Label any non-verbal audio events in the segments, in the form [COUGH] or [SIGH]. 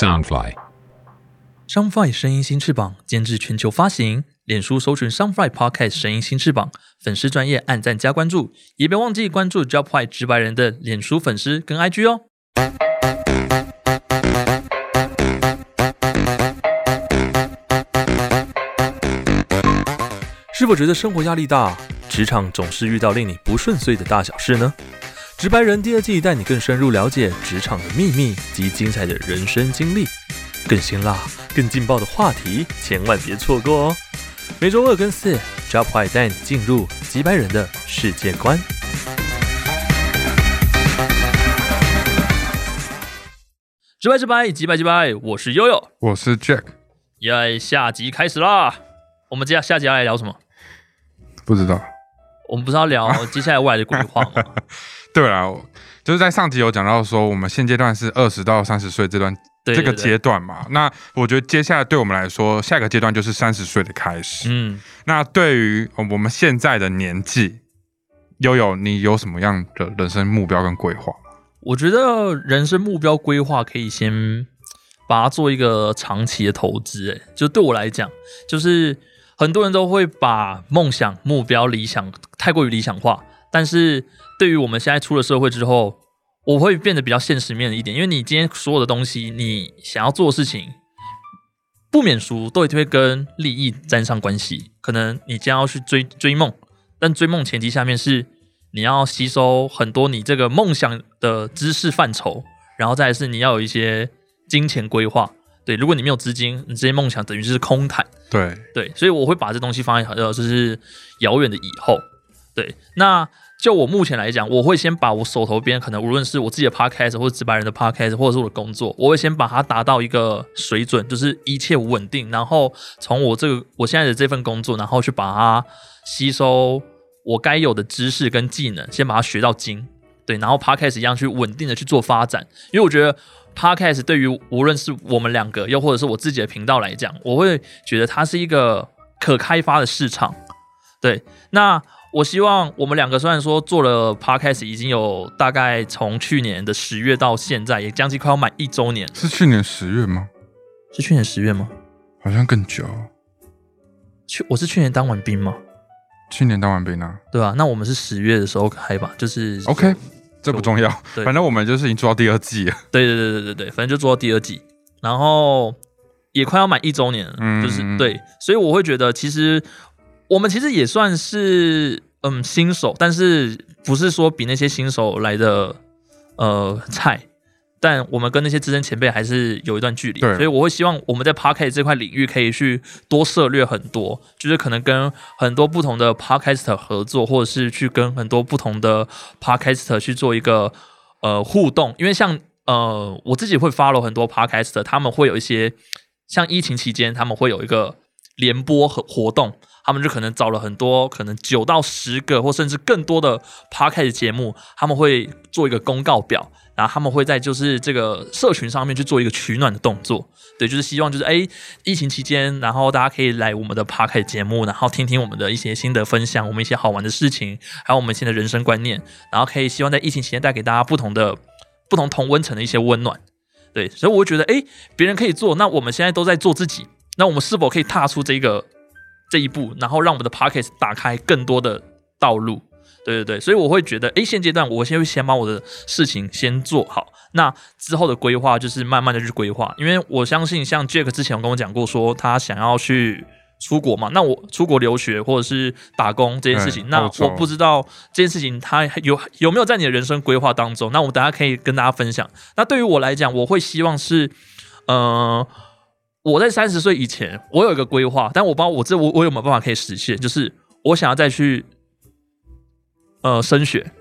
Soundfly。Soundfly 声音新翅膀监制全球发行，脸书搜寻 Soundfly Podcast 声音新翅膀，粉丝专业按赞加关注，也别忘记关注 Jobfly 直白人的脸书粉丝跟 IG 哦。是否觉得生活压力大，职场总是遇到令你不顺遂的大小事呢？直白人第二季带你更深入了解职场的秘密及精彩的人生经历，更辛辣、更劲爆的话题，千万别错过哦！每周二跟四，Job 坏带你进入直白人的世界观。直白直白，直白直白，我是悠悠。我是 Jack，耶，下集开始啦！我们接下下集要来聊什么？不知道。我们不是要聊接下来未来的规划吗？[LAUGHS] 对啊，就是在上集有讲到说，我们现阶段是二十到三十岁这段这个阶段嘛。那我觉得接下来对我们来说，下一个阶段就是三十岁的开始。嗯，那对于呃我们现在的年纪，悠悠，你有什么样的人生目标跟规划？我觉得人生目标规划可以先把它做一个长期的投资。哎，就对我来讲，就是很多人都会把梦想、目标、理想太过于理想化，但是对于我们现在出了社会之后，我会变得比较现实面的一点，因为你今天所有的东西，你想要做的事情，不免俗都一定会跟利益沾上关系。可能你将要去追追梦，但追梦前提下面是你要吸收很多你这个梦想的知识范畴，然后再来是你要有一些金钱规划。对，如果你没有资金，你这些梦想等于就是空谈。对，对，所以我会把这东西放在呃，就是遥远的以后。对，那就我目前来讲，我会先把我手头边可能无论是我自己的 podcast 或者直白人的 podcast，或者是我的工作，我会先把它达到一个水准，就是一切稳定，然后从我这个我现在的这份工作，然后去把它吸收我该有的知识跟技能，先把它学到精。对，然后 podcast 一样去稳定的去做发展，因为我觉得 podcast 对于无论是我们两个，又或者是我自己的频道来讲，我会觉得它是一个可开发的市场。对，那我希望我们两个虽然说做了 podcast 已经有大概从去年的十月到现在，也将近快要满一周年，是去年十月吗？是去年十月吗？好像更久。去我是去年当完兵吗？去年当完兵啊。对吧、那我们是十月的时候开吧，就是 OK，这不重要，反正我们就是已经做到第二季了。对对对对对对，反正就做到第二季，然后也快要满一周年了，嗯就是对，所以我会觉得其实我们其实也算是嗯新手，但是不是说比那些新手来的呃菜。但我们跟那些资深前辈还是有一段距离，所以我会希望我们在 podcast 这块领域可以去多涉略很多，就是可能跟很多不同的 podcaster 合作，或者是去跟很多不同的 podcaster 去做一个呃互动，因为像呃我自己会 follow 很多 podcaster，他们会有一些像疫情期间他们会有一个联播和活动，他们就可能找了很多可能九到十个或甚至更多的 podcast 节目，他们会做一个公告表。然后他们会在就是这个社群上面去做一个取暖的动作，对，就是希望就是哎，疫情期间，然后大家可以来我们的 p a r k 节目，然后听听我们的一些心得分享，我们一些好玩的事情，还有我们现在人生观念，然后可以希望在疫情期间带给大家不同的不同同温层的一些温暖，对，所以我会觉得哎，别人可以做，那我们现在都在做自己，那我们是否可以踏出这个这一步，然后让我们的 pocket 打开更多的道路？对对对，所以我会觉得，诶，现阶段我先会先把我的事情先做好，那之后的规划就是慢慢的去规划，因为我相信像 Jack 之前有跟我讲过，说他想要去出国嘛，那我出国留学或者是打工这件事情，那我不知道这件事情他有有没有在你的人生规划当中，那我们大家可以跟大家分享。那对于我来讲，我会希望是，呃。我在三十岁以前，我有一个规划，但我不知道我这我我有没有办法可以实现，就是我想要再去呃升学，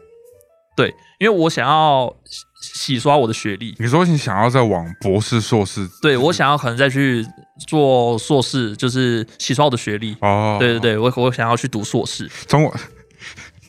对，因为我想要洗洗刷我的学历，你说你想要再往博士、硕士？对我想要可能再去做硕士，就是洗刷我的学历。哦，对对对，我我想要去读硕士。中国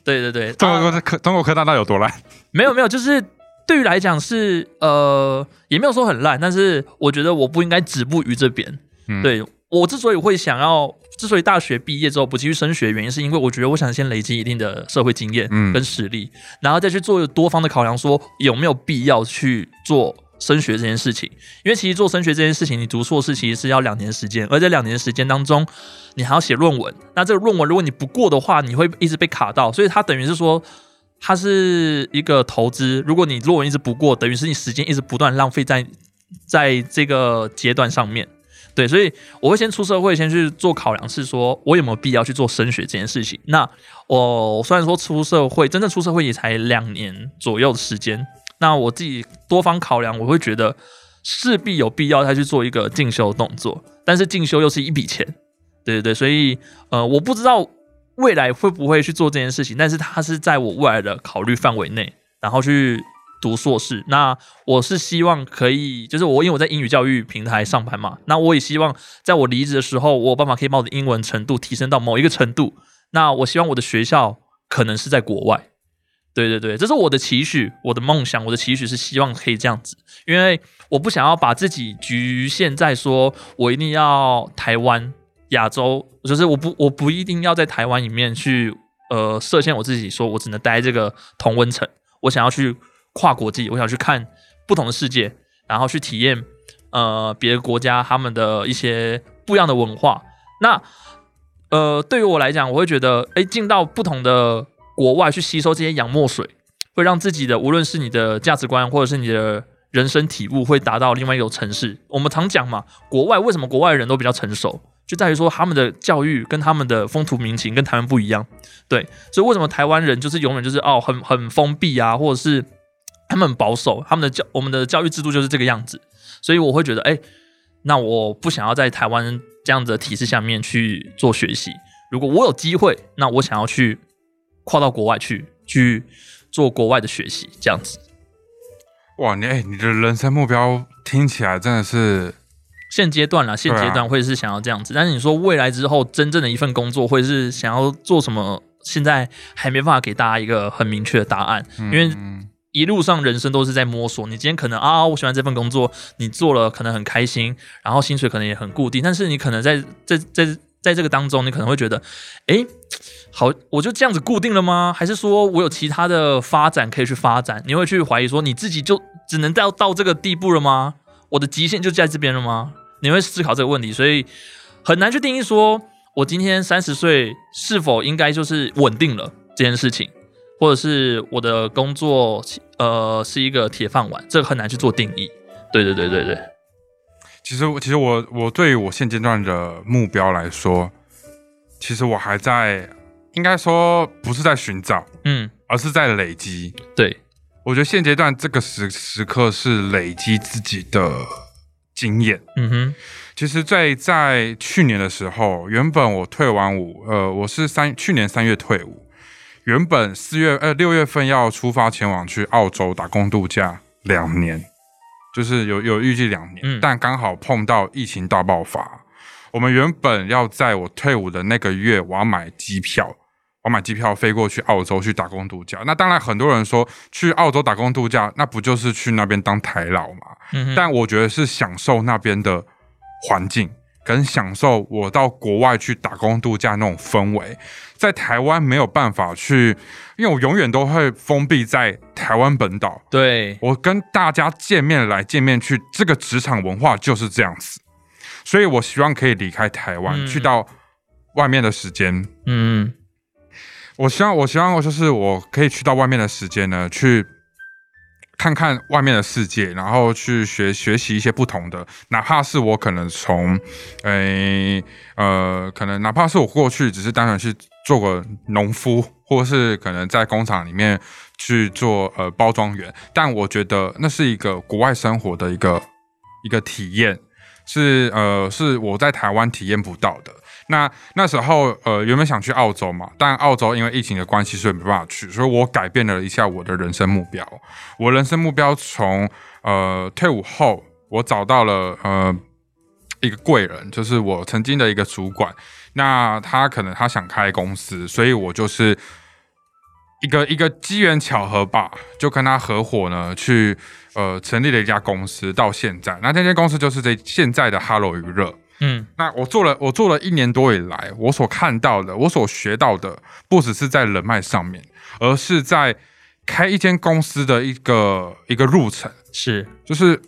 对对对，[LAUGHS] 中啊国科中国科大到底有多烂？没有没有，就是对于来讲是呃，也没有说很烂，但是我觉得我不应该止步于这边。嗯，对我之所以会想要，之所以大学毕业之后不继续升学，原因是因为我觉得我想先累积一定的社会经验嗯跟实力，然后再去做多方的考量，说有没有必要去做升学这件事情，因为其实做升学这件事情，你读硕士其实是要两年时间，而在两年时间当中，你还要写论文。那这个论文如果你不过的话，你会一直被卡到，所以它等于是说，它是一个投资。如果你论文一直不过，等于是你时间一直不断浪费在在这个阶段上面。对，所以我会先出社会，先去做考量，是说我有没有必要去做升学这件事情。那我虽然说出社会，真正出社会也才两年左右的时间。那我自己多方考量，我会觉得势必有必要再去做一个进修动作，但是进修又是一笔钱，对对对，所以呃，我不知道未来会不会去做这件事情，但是它是在我未来的考虑范围内，然后去读硕士。那我是希望可以，就是我因为我在英语教育平台上班嘛，那我也希望在我离职的时候，我有办法可以把我的英文程度提升到某一个程度。那我希望我的学校可能是在国外。对对对，这是我的期许，我的梦想，我的期许是希望可以这样子，因为我不想要把自己局限在说，我一定要台湾、亚洲，就是我不我不一定要在台湾里面去呃设限我自己，说我只能待这个同温层，我想要去跨国际，我想去看不同的世界，然后去体验呃别的国家他们的一些不一样的文化。那呃对于我来讲，我会觉得，哎，进到不同的。国外去吸收这些洋墨水，会让自己的无论是你的价值观，或者是你的人生体悟，会达到另外一种城市。我们常讲嘛，国外为什么国外的人都比较成熟，就在于说他们的教育跟他们的风土民情跟台湾不一样。对，所以为什么台湾人就是永远就是哦很很封闭啊，或者是 [COUGHS] 他们很保守，他们的教我们的教育制度就是这个样子。所以我会觉得，哎，那我不想要在台湾这样子的体制下面去做学习。如果我有机会，那我想要去。跨到国外去去做国外的学习，这样子。哇，你哎，你的人生目标听起来真的是现阶段啦，现阶段会是想要这样子。但是你说未来之后真正的一份工作，会是想要做什么？现在还没办法给大家一个很明确的答案，因为一路上人生都是在摸索。你今天可能啊，我喜欢这份工作，你做了可能很开心，然后薪水可能也很固定，但是你可能在在在在这个当中，你可能会觉得，哎。好，我就这样子固定了吗？还是说我有其他的发展可以去发展？你会去怀疑说你自己就只能到到这个地步了吗？我的极限就在这边了吗？你会思考这个问题，所以很难去定义说我今天三十岁是否应该就是稳定了这件事情，或者是我的工作呃是一个铁饭碗，这个很难去做定义。对对对对对。其实其实我我对于我现阶段的目标来说，其实我还在。应该说不是在寻找，嗯，而是在累积。对，我觉得现阶段这个时时刻是累积自己的经验。嗯哼，其实，在在去年的时候，原本我退完伍，呃，我是三去年三月退伍，原本四月呃六月份要出发前往去澳洲打工度假两年，就是有有预计两年，但刚好碰到疫情大爆发，我们原本要在我退伍的那个月，我要买机票。我买机票飞过去澳洲去打工度假，那当然很多人说去澳洲打工度假，那不就是去那边当台老嘛？但我觉得是享受那边的环境，跟享受我到国外去打工度假那种氛围，在台湾没有办法去，因为我永远都会封闭在台湾本岛。对我跟大家见面来见面去，这个职场文化就是这样子，所以我希望可以离开台湾，去到外面的时间。嗯。我希望，我希望我就是我可以去到外面的时间呢，去看看外面的世界，然后去学学习一些不同的，哪怕是我可能从，诶呃，可能哪怕是我过去只是单纯去做个农夫，或是可能在工厂里面去做呃包装员，但我觉得那是一个国外生活的一个一个体验，是呃是我在台湾体验不到的。那那时候，呃，原本想去澳洲嘛，但澳洲因为疫情的关系，所以没办法去，所以我改变了一下我的人生目标。我人生目标从呃退伍后，我找到了呃一个贵人，就是我曾经的一个主管。那他可能他想开公司，所以我就是一个一个机缘巧合吧，就跟他合伙呢，去呃成立了一家公司。到现在，那这间公司就是这现在的 Hello 娱乐。嗯，那我做了，我做了一年多以来，我所看到的，我所学到的，不只是在人脉上面，而是在开一间公司的一个一个路程，是就是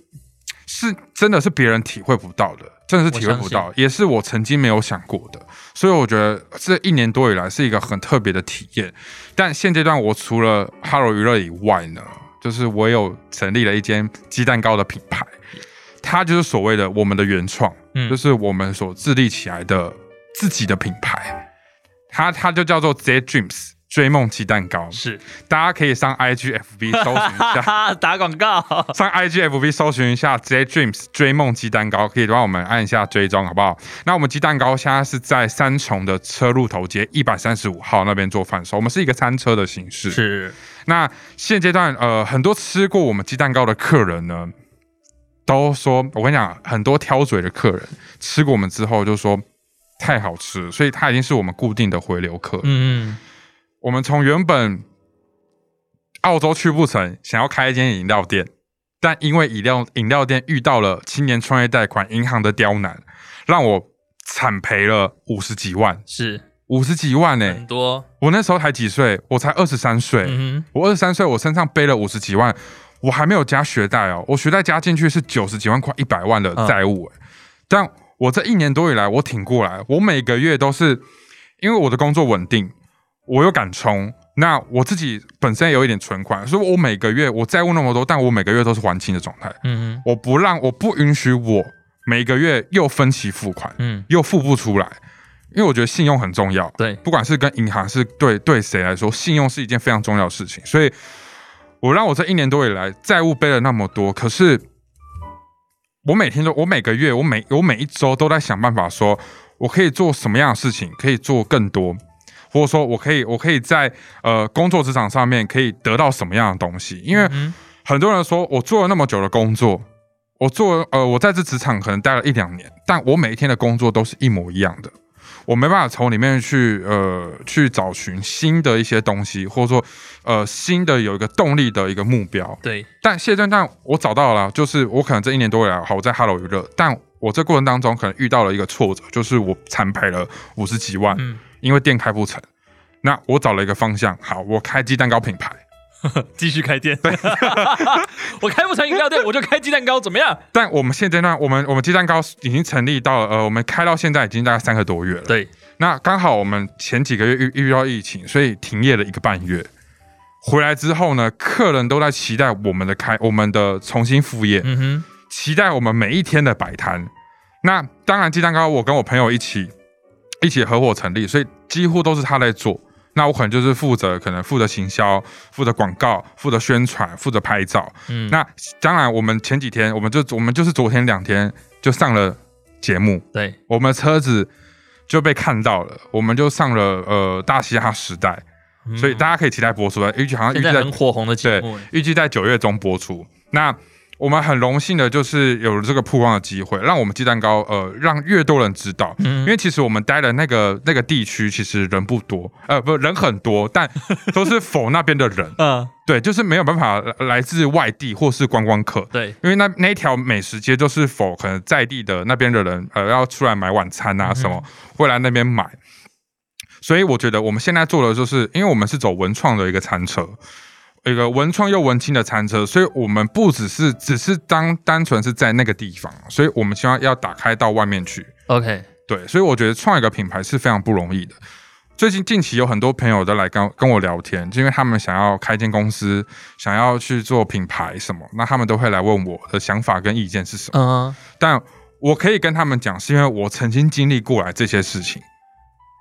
是真的是别人体会不到的，真的是体会不到，也是我曾经没有想过的。所以我觉得这一年多以来是一个很特别的体验。但现阶段我除了 Hello 娱乐以外呢，就是我有成立了一间鸡蛋糕的品牌，它就是所谓的我们的原创，就是我们所自立起来的自己的品牌。它它就叫做 Z Dreams 追梦鸡蛋糕，是 [LAUGHS] 大家可以上 IGFB 搜寻一下，[LAUGHS] 打广告，上 IGFB 搜寻一下 Z Dreams 追梦鸡蛋糕，可以帮我们按一下追踪，好不好？那我们鸡蛋糕现在是在三重的车路头街一百三十五号那边做贩售，我们是一个餐车的形式。是，那现阶段呃，很多吃过我们鸡蛋糕的客人呢，都说，我跟你讲，很多挑嘴的客人吃过我们之后就说。太好吃，所以他已经是我们固定的回流客。嗯嗯，我们从原本澳洲去不成，想要开一间饮料店，但因为饮料饮料店遇到了青年创业贷款银行的刁难，让我惨赔了五十几万。是五十几万呢，很多。我那时候才几岁，我才二十三岁。嗯我二十三岁，我身上背了五十几万，我还没有加学贷哦。我学贷加进去是九十几万块，一百万的债务。但我这一年多以来，我挺过来。我每个月都是，因为我的工作稳定，我又敢冲。那我自己本身也有一点存款，所以我每个月我债务那么多，但我每个月都是还清的状态。嗯嗯，我不让，我不允许我每个月又分期付款，嗯，又付不出来，因为我觉得信用很重要。对，不管是跟银行，是对对谁来说，信用是一件非常重要的事情。所以，我让我这一年多以来债务背了那么多，可是。我每天都，我每个月，我每我每一周都在想办法，说我可以做什么样的事情，可以做更多，或者说我可以，我可以在呃工作职场上面可以得到什么样的东西？因为很多人说我做了那么久的工作，我做呃我在这职场可能待了一两年，但我每一天的工作都是一模一样的。我没办法从里面去呃去找寻新的一些东西，或者说呃新的有一个动力的一个目标。对，但现在但我找到了，就是我可能这一年多以来，好我在 Hello 娱乐，但我这过程当中可能遇到了一个挫折，就是我惨赔了五十几万，因为店开不成。那我找了一个方向，好，我开鸡蛋糕品牌。[LAUGHS] 继续开店，[LAUGHS] 我开不成饮料店，我就开鸡蛋糕，怎么样？但我们现阶段，我们我们鸡蛋糕已经成立到呃，我们开到现在已经大概三个多月了。对，那刚好我们前几个月遇遇到疫情，所以停业了一个半月。回来之后呢，客人都在期待我们的开，我们的重新复业，嗯哼，期待我们每一天的摆摊。那当然，鸡蛋糕我跟我朋友一起一起合伙成立，所以几乎都是他在做。那我可能就是负责，可能负责行销、负责广告、负责宣传、负责拍照。嗯，那当然，我们前几天，我们就我们就是昨天两天就上了节目。对，我们车子就被看到了，我们就上了呃大嘻哈时代，所以大家可以期待播出的，预计好像预计在很火红的节目，预计在九月中播出。那我们很荣幸的，就是有了这个曝光的机会，让我们鸡蛋糕，呃，让越多人知道。嗯，因为其实我们待的那个那个地区，其实人不多，呃，不人很多，但都是否那边的人。[LAUGHS] 嗯，对，就是没有办法来自外地或是观光客。对，因为那那条美食街就是否可能在地的那边的人，呃，要出来买晚餐啊什么，会来那边买。所以我觉得我们现在做的就是，因为我们是走文创的一个餐车。一个文创又文青的餐车，所以我们不只是只是当单纯是在那个地方，所以我们希望要打开到外面去。OK，对，所以我觉得创一个品牌是非常不容易的。最近近期有很多朋友都来跟跟我聊天，就因为他们想要开间公司，想要去做品牌什么，那他们都会来问我的想法跟意见是什么。嗯，但我可以跟他们讲，是因为我曾经经历过来这些事情，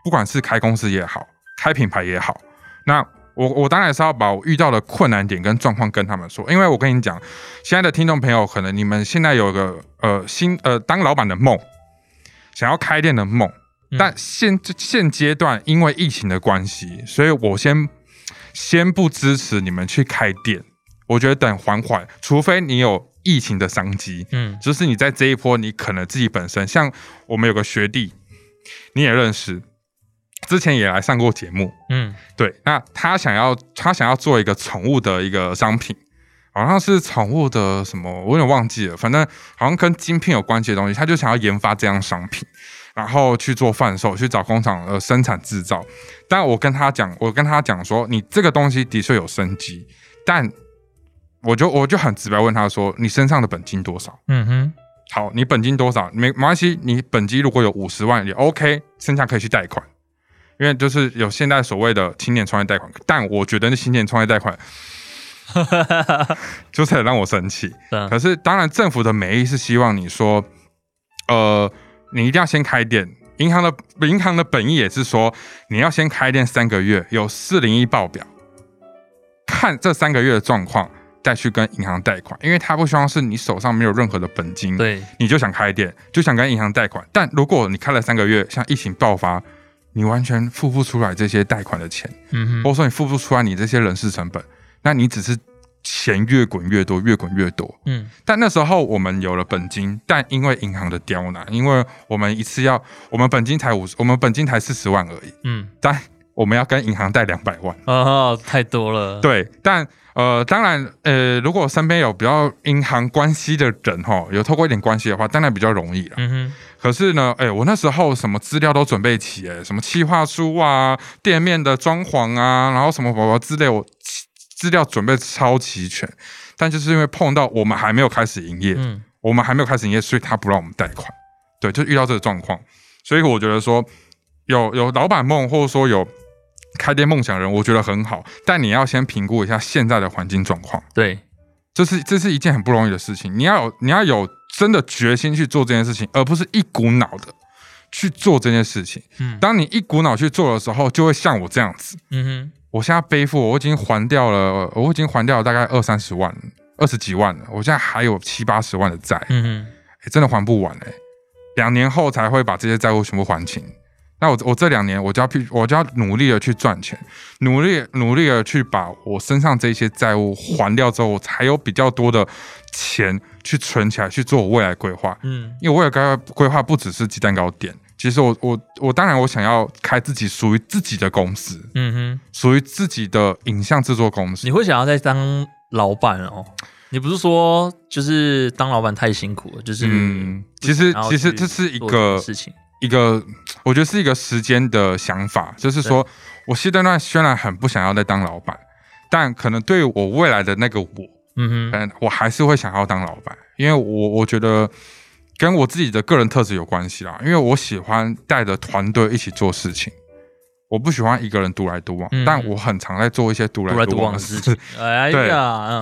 不管是开公司也好，开品牌也好，那。我我当然是要把我遇到的困难点跟状况跟他们说，因为我跟你讲，现在的听众朋友可能你们现在有个呃新呃当老板的梦，想要开店的梦，但现现阶段因为疫情的关系，所以我先先不支持你们去开店，我觉得等缓缓，除非你有疫情的商机，嗯，就是你在这一波你可能自己本身，像我们有个学弟，你也认识。之前也来上过节目，嗯，对，那他想要他想要做一个宠物的一个商品，好像是宠物的什么，我有点忘记了，反正好像跟晶片有关系的东西，他就想要研发这样商品，然后去做贩售，去找工厂呃生产制造。但我跟他讲，我跟他讲说，你这个东西的确有生机，但我就我就很直白问他说：“你身上的本金多少？”嗯哼，好，你本金多少？没没关系，你本金如果有五十万也 OK，剩下可以去贷款，因为就是有现在所谓的青年创业贷款。但我觉得那青年创业贷款，[LAUGHS] 就是很让我生气。可是当然，政府的美意是希望你说，呃，你一定要先开店。银行的银行的本意也是说，你要先开店三个月，有四零一报表，看这三个月的状况。再去跟银行贷款，因为他不希望是你手上没有任何的本金，对，你就想开店，就想跟银行贷款。但如果你开了三个月，像疫情爆发，你完全付不出来这些贷款的钱，嗯哼，或者说你付不出来你这些人事成本，那你只是钱越滚越多，越滚越多，嗯。但那时候我们有了本金，但因为银行的刁难，因为我们一次要，我们本金才五十，我们本金才四十万而已，嗯，但我们要跟银行贷两百万，哦，太多了，对，但。呃，当然，呃，如果身边有比较银行关系的人哈，有透过一点关系的话，当然比较容易了。嗯哼。可是呢，哎，我那时候什么资料都准备齐，哎，什么企划书啊，店面的装潢啊，然后什么什么资料，我资料准备超齐全。但就是因为碰到我们还没有开始营业，嗯，我们还没有开始营业，所以他不让我们贷款。对，就遇到这个状况。所以我觉得说，有有老板梦，或者说有。开店梦想人，我觉得很好，但你要先评估一下现在的环境状况。对，这是这是一件很不容易的事情。你要有你要有真的决心去做这件事情，而不是一股脑的去做这件事情。嗯，当你一股脑去做的时候，就会像我这样子。嗯哼，我现在背负，我已经还掉了，我已经还掉了大概二三十万，二十几万了。我现在还有七八十万的债。嗯哼，真的还不完哎，两年后才会把这些债务全部还清。那我我这两年我就要去，我就要努力的去赚钱，努力努力的去把我身上这些债务还掉之后，我才有比较多的钱去存起来去做我未来规划。嗯，因为我也该规划不只是鸡蛋糕店，其实我我我当然我想要开自己属于自己的公司，嗯哼，属于自己的影像制作公司。你会想要再当老板哦？你不是说就是当老板太辛苦了？就是嗯，其实其实这是一个事情。一个，我觉得是一个时间的想法，就是说，我现阶段虽然很不想要再当老板，但可能对我未来的那个我，嗯哼，我还是会想要当老板，因为我我觉得跟我自己的个人特质有关系啦，因为我喜欢带着团队一起做事情，我不喜欢一个人独来独往，但我很常在做一些独来独往的事情，对，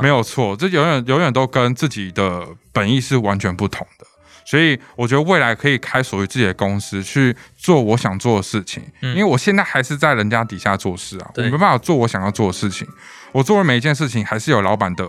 没有错，这永远永远都跟自己的本意是完全不同。的。所以我觉得未来可以开属于自己的公司去做我想做的事情，因为我现在还是在人家底下做事啊，我没办法做我想要做的事情。我做的每一件事情还是有老板的。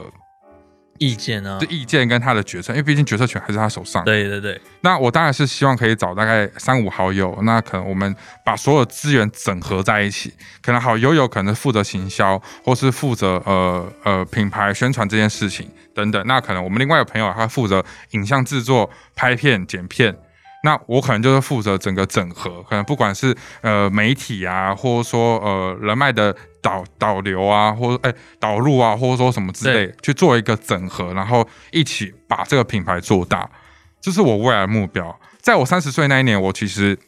意见呢？这意见跟他的决策，因为毕竟决策权还是他手上。对对对。那我当然是希望可以找大概三五好友，那可能我们把所有资源整合在一起。可能好友有可能负责行销，或是负责呃呃品牌宣传这件事情等等。那可能我们另外有朋友他负责影像制作、拍片、剪片。那我可能就是负责整个整合，可能不管是呃媒体啊，或者说呃人脉的导导流啊，或者哎导入啊，或者说什么之类，去做一个整合，然后一起把这个品牌做大，这是我未来的目标。在我三十岁那一年，我其实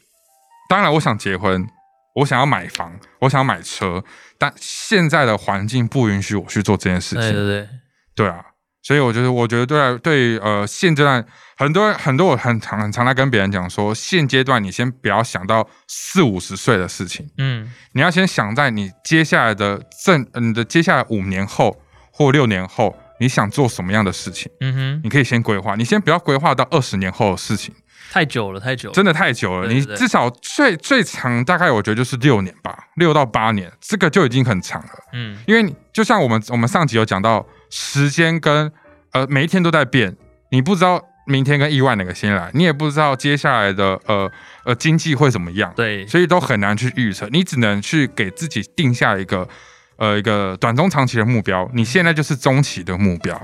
当然我想结婚，我想要买房，我想要买车，但现在的环境不允许我去做这件事情。对对对，对啊。所以我觉得，我觉得对对呃，现阶段很多很多我很常很常来跟别人讲说，现阶段你先不要想到四五十岁的事情，嗯，你要先想在你接下来的正你的接下来五年后或六年后，你想做什么样的事情，嗯哼，你可以先规划，你先不要规划到二十年后的事情，太久了，太久了，真的太久了，你至少最最长大概我觉得就是六年吧，六到八年，这个就已经很长了，嗯，因为就像我们我们上集有讲到。时间跟呃每一天都在变，你不知道明天跟意外哪个先来，你也不知道接下来的呃呃经济会怎么样，对，所以都很难去预测。你只能去给自己定下一个呃一个短中长期的目标。你现在就是中期的目标，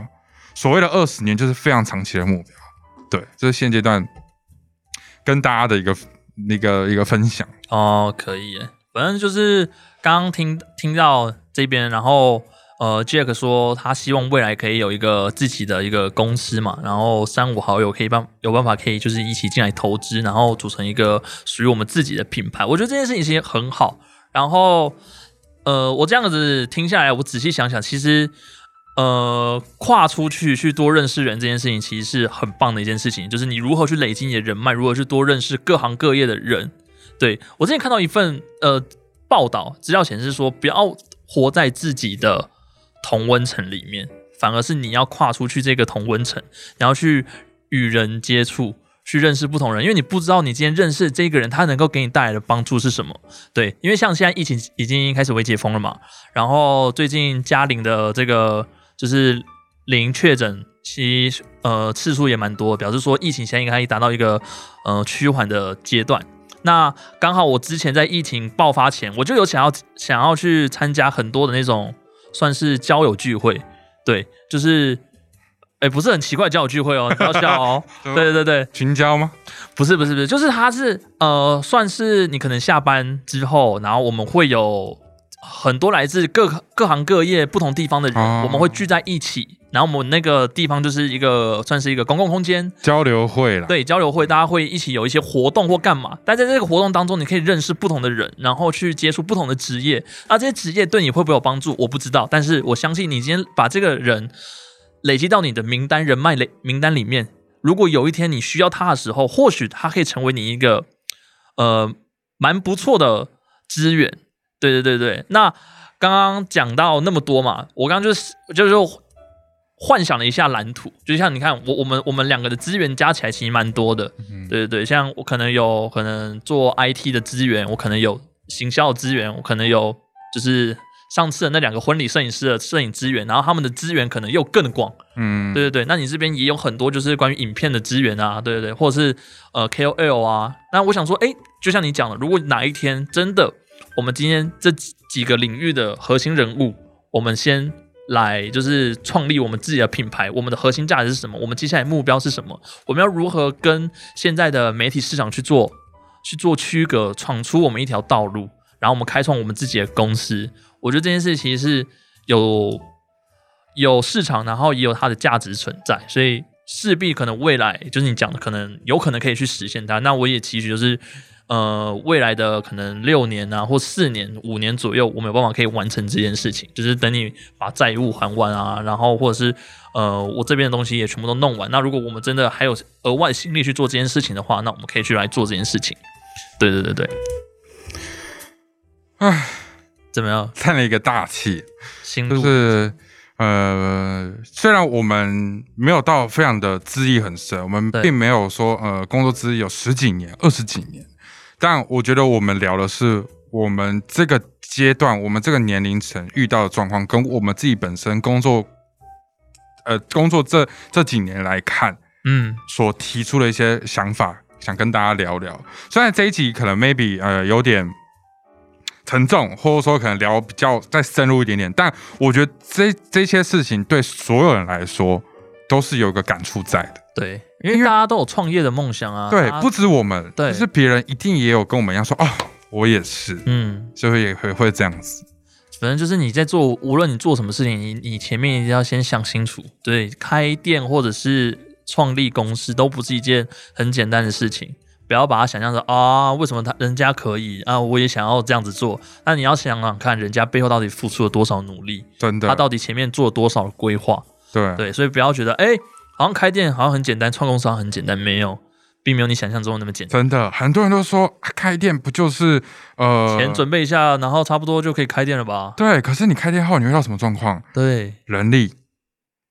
所谓的二十年就是非常长期的目标。对，这是现阶段跟大家的一个那个一个分享哦，可以，反正就是刚刚听听到这边，然后。呃，Jack 说他希望未来可以有一个自己的一个公司嘛，然后三五好友可以办有办法可以就是一起进来投资，然后组成一个属于我们自己的品牌。我觉得这件事情其实很好。然后，呃，我这样子听下来，我仔细想想，其实呃，跨出去去多认识人这件事情，其实是很棒的一件事情。就是你如何去累积你的人脉，如何去多认识各行各业的人。对我之前看到一份呃报道，资料显示说，不要活在自己的同温层里面，反而是你要跨出去这个同温层，然后去与人接触。去认识不同人，因为你不知道你今天认识这个人，他能够给你带来的帮助是什么。对，因为像现在疫情已经开始微解封了嘛，然后最近嘉陵的这个就是零确诊，其呃次数也蛮多，表示说疫情现在应该已达到一个呃趋缓的阶段。那刚好我之前在疫情爆发前，我就有想要想要去参加很多的那种算是交友聚会，对，就是。哎，不是很奇怪交友聚会哦，[LAUGHS] 不要笑哦。对对对对，群交吗？不是不是不是，就是他是呃，算是你可能下班之后，然后我们会有很多来自各各行各业不同地方的人，我们会聚在一起，然后我们那个地方就是一个算是一个公共空间交流会了。对，交流会大家会一起有一些活动或干嘛，但在这个活动当中，你可以认识不同的人，然后去接触不同的职业。那这些职业对你会不会有帮助？我不知道，但是我相信你今天把这个人。累积到你的名单人脉类名单里面，如果有一天你需要他的时候，或许他可以成为你一个呃蛮不错的资源。对对对对，那刚刚讲到那么多嘛，我刚刚就是就是幻想了一下蓝图，就像你看我我们我们两个的资源加起来其实蛮多的。对对对，像我可能有可能做 IT 的资源，我可能有行销的资源，我可能有就是。上次的那两个婚礼摄影师的摄影资源，然后他们的资源可能又更广，嗯，对对对。那你这边也有很多就是关于影片的资源啊，对对对，或者是呃 KOL 啊。那我想说，哎，就像你讲的，如果哪一天真的我们今天这几个领域的核心人物，我们先来就是创立我们自己的品牌，我们的核心价值是什么？我们接下来目标是什么？我们要如何跟现在的媒体市场去做去做区隔，闯出我们一条道路，然后我们开创我们自己的公司。我觉得这件事其实是有有市场，然后也有它的价值存在，所以势必可能未来就是你讲的，可能有可能可以去实现它。那我也其实就是呃，未来的可能六年啊，或四年、五年左右，我们有办法可以完成这件事情。就是等你把债务还完啊，然后或者是呃，我这边的东西也全部都弄完。那如果我们真的还有额外心力去做这件事情的话，那我们可以去来做这件事情。对对对对，唉。怎么样？叹了一个大气，[LAUGHS] 就是呃，虽然我们没有到非常的资历很深，我们并没有说呃工作资历有十几年、二十几年，但我觉得我们聊的是我们这个阶段、我们这个年龄层遇到的状况，跟我们自己本身工作呃工作这这几年来看，嗯，所提出的一些想法，想跟大家聊聊。虽然这一集可能 maybe 呃有点。沉重，或者说可能聊比较再深入一点点，但我觉得这这些事情对所有人来说都是有个感触在的。对，因为大家都有创业的梦想啊。对，不止我们，对，就是别人一定也有跟我们一样说哦，我也是，嗯，就会也会会这样子。反正就是你在做，无论你做什么事情，你你前面一定要先想清楚。对，开店或者是创立公司都不是一件很简单的事情。不要把它想象成啊，为什么他人家可以啊，我也想要这样子做。那你要想想看，人家背后到底付出了多少努力，真的，他到底前面做了多少规划？对对，所以不要觉得哎，好像开店好像很简单，创公司很简单，没有，并没有你想象中那么简单。真的，很多人都说开店不就是呃，钱准备一下，然后差不多就可以开店了吧？对，可是你开店后你会到什么状况？对，人力，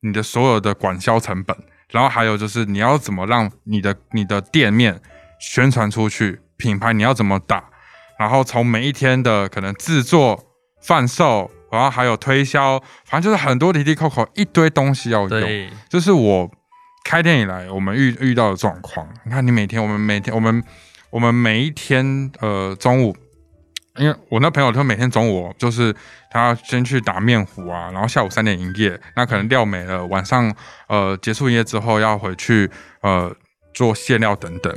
你的所有的管销成本，然后还有就是你要怎么让你的你的店面。宣传出去，品牌你要怎么打？然后从每一天的可能制作、贩售，然后还有推销，反正就是很多滴滴扣扣一堆东西要用。就是我开店以来我们遇遇到的状况。你看，你每天我们每天我们我们每一天呃中午，因为我那朋友他每天中午就是他先去打面糊啊，然后下午三点营业，那可能料没了，晚上呃结束营业之后要回去呃做馅料等等。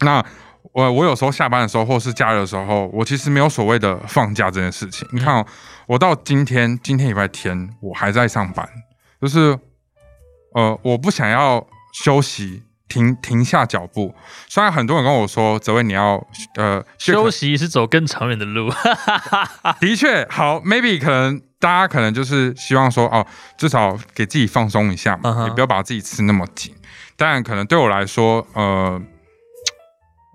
那我我有时候下班的时候，或是假日的时候，我其实没有所谓的放假这件事情。你看，哦我到今天今天礼拜天，我还在上班，就是呃，我不想要休息停停下脚步。虽然很多人跟我说，泽威你要呃休息是走更长远的路，[LAUGHS] 的确好，maybe 可能大家可能就是希望说哦，至少给自己放松一下嘛，也不要把自己吃那么紧。但可能对我来说，呃。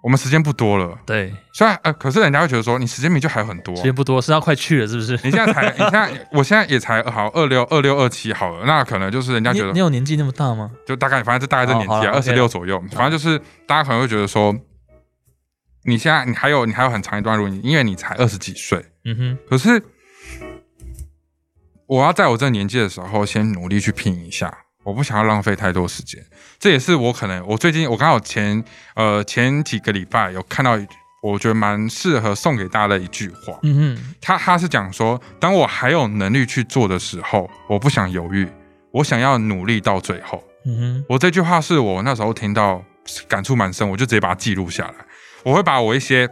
我们时间不多了，对，虽然呃，可是人家会觉得说你时间明就还有很多，时间不多，是要快去了，是不是？[LAUGHS] 你现在才，你现在，我现在也才好二六二六二七好了，那可能就是人家觉得你有年纪那么大吗？就大概，反正就大概这年纪啊，二十六左右，反正就是大家可能会觉得说，你现在你还有你还有很长一段路，因为你才二十几岁，嗯哼，可是我要在我这个年纪的时候先努力去拼一下。我不想要浪费太多时间，这也是我可能我最近我刚好前呃前几个礼拜有看到，我觉得蛮适合送给大家的一句话。嗯哼，他他是讲说，当我还有能力去做的时候，我不想犹豫，我想要努力到最后。嗯哼，我这句话是我那时候听到感触蛮深，我就直接把它记录下来。我会把我一些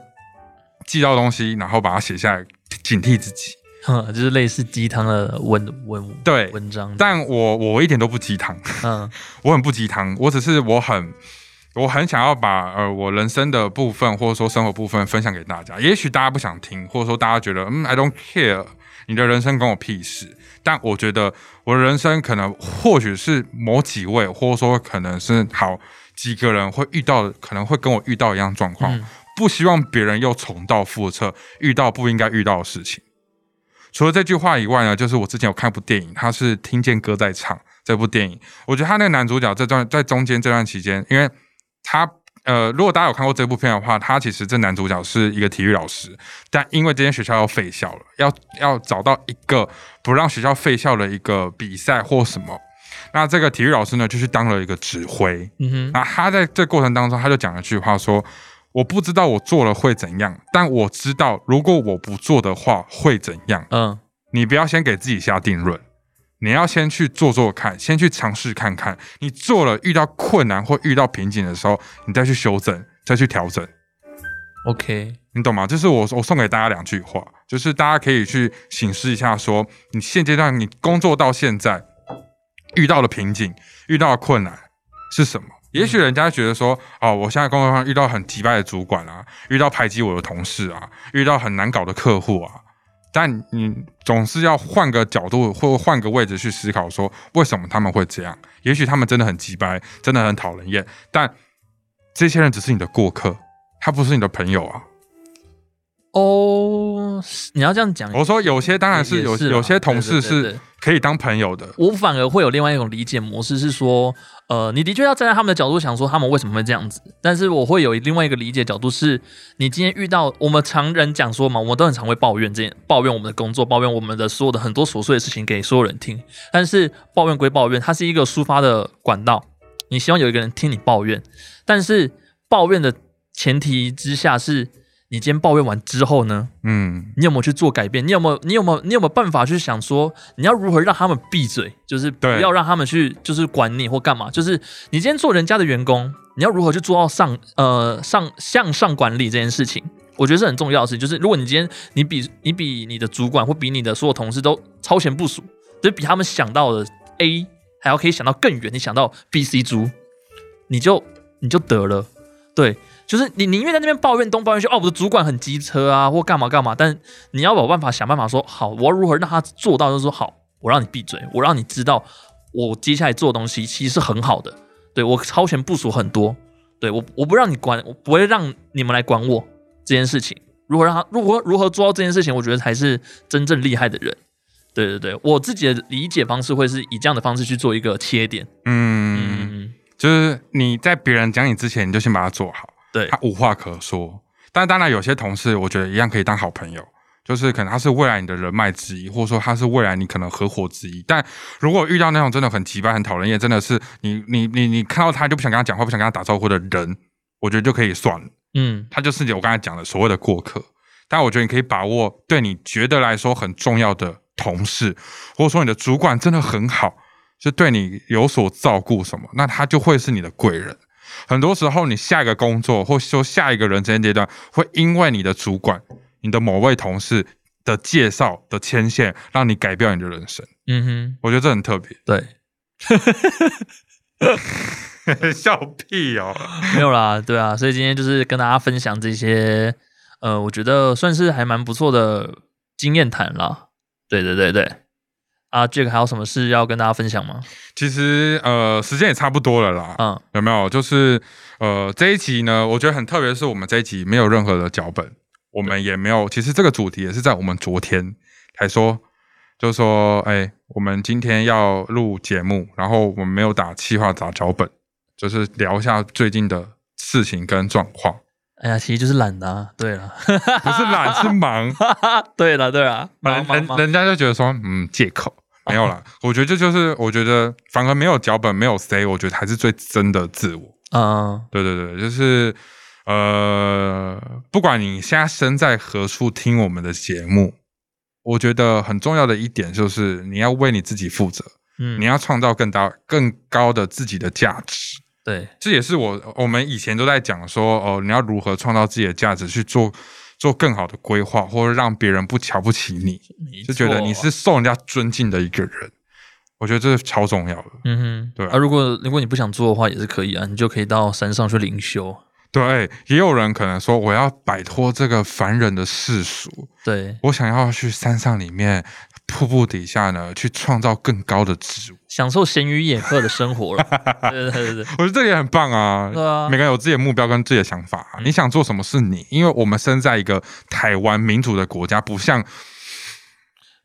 记到东西，然后把它写下来，警惕自己。嗯，就是类似鸡汤的文文对文章，但我我一点都不鸡汤，[LAUGHS] 嗯，我很不鸡汤，我只是我很我很想要把呃我人生的部分或者说生活部分分享给大家。也许大家不想听，或者说大家觉得嗯 I don't care，你的人生关我屁事。但我觉得我的人生可能或许是某几位，或者说可能是好几个人会遇到，可能会跟我遇到一样状况，不希望别人又重蹈覆辙，遇到不应该遇到的事情。除了这句话以外呢，就是我之前有看部电影，他是听见歌在唱这部电影。我觉得他那个男主角这段在中间这段期间，因为他呃，如果大家有看过这部片的话，他其实这男主角是一个体育老师，但因为这间学校要废校了，要要找到一个不让学校废校的一个比赛或什么，那这个体育老师呢就去当了一个指挥。嗯哼，那他在这过程当中，他就讲了一句话说。我不知道我做了会怎样，但我知道如果我不做的话会怎样。嗯，你不要先给自己下定论，你要先去做做看，先去尝试看看。你做了遇到困难或遇到瓶颈的时候，你再去修正，再去调整。OK，你懂吗？这是我我送给大家两句话，就是大家可以去醒思一下，说你现阶段你工作到现在遇到的瓶颈、遇到的困难是什么？也许人家觉得说，哦，我现在工作上遇到很击败的主管啊，遇到排挤我的同事啊，遇到很难搞的客户啊，但你总是要换个角度或换个位置去思考，说为什么他们会这样？也许他们真的很击败，真的很讨人厌，但这些人只是你的过客，他不是你的朋友啊。哦，你要这样讲，我说有些当然是有有些同事是可以当朋友的，我反而会有另外一种理解模式，是说。呃，你的确要站在他们的角度想说他们为什么会这样子，但是我会有另外一个理解角度，是你今天遇到我们常人讲说嘛，我们都很常会抱怨这件，[LAUGHS] 抱怨我们的工作，抱怨我们的所有的很多琐碎的事情给所有人听。但是抱怨归抱怨，它是一个抒发的管道，你希望有一个人听你抱怨，但是抱怨的前提之下是。你今天抱怨完之后呢？嗯，你有没有去做改变？你有没有？你有没有？你有没有办法去想说，你要如何让他们闭嘴？就是不要让他们去，就是管你或干嘛？就是你今天做人家的员工，你要如何去做到上呃上向上管理这件事情？我觉得是很重要的事情。就是如果你今天你比你比你的主管或比你的所有同事都超前部署，就比他们想到的 A 还要可以想到更远，你想到 B、C 猪，你就你就得了，对。就是你宁愿在那边抱怨东抱怨西，哦，我的主管很机车啊，或干嘛干嘛，但你要有办法想办法说好，我要如何让他做到，就是说好，我让你闭嘴，我让你知道我接下来做的东西其实是很好的，对我超前部署很多，对我我不让你管，我不会让你们来管我这件事情。如何让他如何如何做到这件事情，我觉得才是真正厉害的人。对对对，我自己的理解方式会是以这样的方式去做一个切点。嗯，就是你在别人讲你之前，你就先把它做好。对他无话可说，但当然有些同事，我觉得一样可以当好朋友，就是可能他是未来你的人脉之一，或者说他是未来你可能合伙之一。但如果遇到那种真的很奇葩、很讨人厌，真的是你你你你看到他就不想跟他讲话、不想跟他打招呼的人，我觉得就可以算了。嗯，他就是我刚才讲的所谓的过客。但我觉得你可以把握对你觉得来说很重要的同事，或者说你的主管真的很好，是对你有所照顾什么，那他就会是你的贵人。很多时候，你下一个工作，或说下一个人生阶段，会因为你的主管、你的某位同事的介绍的牵线，让你改变你的人生。嗯哼，我觉得这很特别。对，[LAUGHS] 笑屁哦，没有啦，对啊，所以今天就是跟大家分享这些，呃，我觉得算是还蛮不错的经验谈啦。对对对对，啊，Jack 还有什么事要跟大家分享吗？其实呃，时间也差不多了啦。嗯，有没有？就是呃，这一集呢，我觉得很特别，是我们这一集没有任何的脚本，我们也没有。其实这个主题也是在我们昨天才说。就说，哎，我们今天要录节目，然后我们没有打气话打脚本，就是聊一下最近的事情跟状况。哎呀，其实就是懒的。对了，不是懒，是 [LAUGHS] 忙。对了，对了，人人人家就觉得说，嗯，借口没有了。我觉得这就是，我觉得反而没有脚本，没有 say，我觉得还是最真的自我。嗯，对对对，就是呃，不管你现在身在何处听我们的节目。我觉得很重要的一点就是，你要为你自己负责，嗯，你要创造更大、更高的自己的价值。对，这也是我我们以前都在讲说，哦，你要如何创造自己的价值，去做做更好的规划，或者让别人不瞧不起你，就觉得你是受人家尊敬的一个人。我觉得这是超重要的。嗯哼，对啊。如果如果你不想做的话，也是可以啊，你就可以到山上去灵修。对，也有人可能说，我要摆脱这个凡人的世俗，对我想要去山上里面瀑布底下呢，去创造更高的植物，享受闲云野鹤的生活了。[LAUGHS] 对对对对，我觉得这也很棒啊。对啊，每个人有自己的目标跟自己的想法，你想做什么是你，因为我们生在一个台湾民主的国家，不像。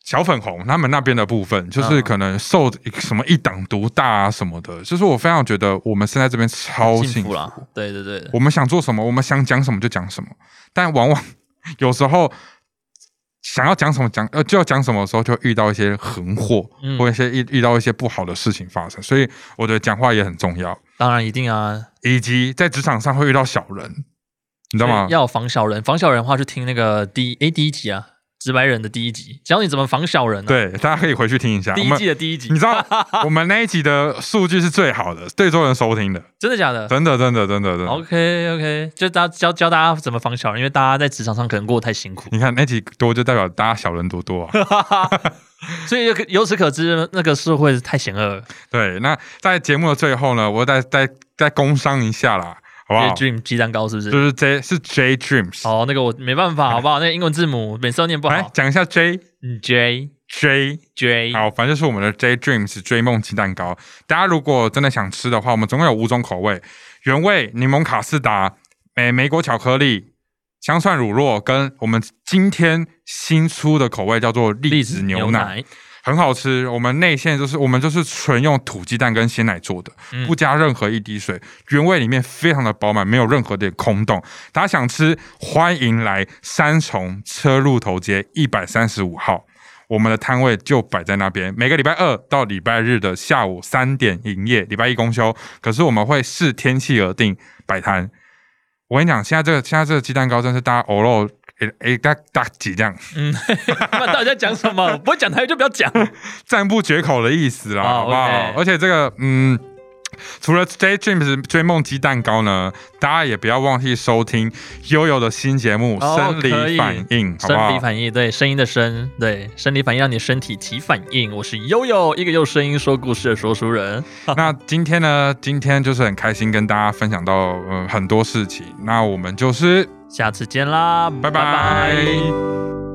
小粉红他们那边的部分，就是可能受什么一党独大啊什么的，就是我非常觉得我们生在这边超幸福啦。对对对，我们想做什么，我们想讲什么就讲什么，但往往 [LAUGHS] 有时候想要讲什么讲呃就要讲什么的时候，就遇到一些横祸，或一些遇遇到一些不好的事情发生，所以我觉得讲话也很重要。当然一定啊，以及在职场上会遇到小人，你知道吗？要防小人，防小人的话就听那个第诶第一集啊。直白人的第一集，教你怎么防小人。对，大家可以回去听一下第一季的第一集。你知道 [LAUGHS] 我们那一集的数据是最好的，最多人收听的。真的假的？真的，真的，真的，真的。OK OK，就教教教大家怎么防小人，因为大家在职场上可能过得太辛苦。你看那集多，就代表大家小人多多啊。[LAUGHS] 所以由此可知，那个社会是太险恶。对，那在节目的最后呢，我再再再工商一下啦。J Dream 鸡蛋糕是不是？就是 J 是 J Dreams。哦，那个我没办法，好不好？那个英文字母每次都念不好。讲一下 J J J J。好，反正就是我们的 J Dreams 追梦鸡蛋糕。大家如果真的想吃的话，我们总共有五种口味：原味、柠檬卡士达、美莓果巧克力、香蒜乳酪，跟我们今天新出的口味叫做栗子牛奶。很好吃，我们内馅就是我们就是纯用土鸡蛋跟鲜奶做的，不加任何一滴水，原味里面非常的饱满，没有任何的空洞。大家想吃，欢迎来三重车路头街一百三十五号，我们的摊位就摆在那边。每个礼拜二到礼拜日的下午三点营业，礼拜一公休。可是我们会视天气而定摆摊。我跟你讲，现在这个现在这个鸡蛋糕真是大家偶肉。诶，大大几这样？嗯，那到底在讲什么？[LAUGHS] 不会讲台语就不要讲，[LAUGHS] 赞不绝口的意思啦，好不好？而且这个，嗯，除了 Stay Dreams 追梦鸡蛋糕呢，大家也不要忘记收听悠悠的新节目《生理反应》，生理反应，对，声音的声，对，生理反应让你身体起反应。我是悠悠，一个用声音说故事的说书人。[LAUGHS] 那今天呢？今天就是很开心跟大家分享到嗯很多事情。那我们就是。下次见啦，拜拜。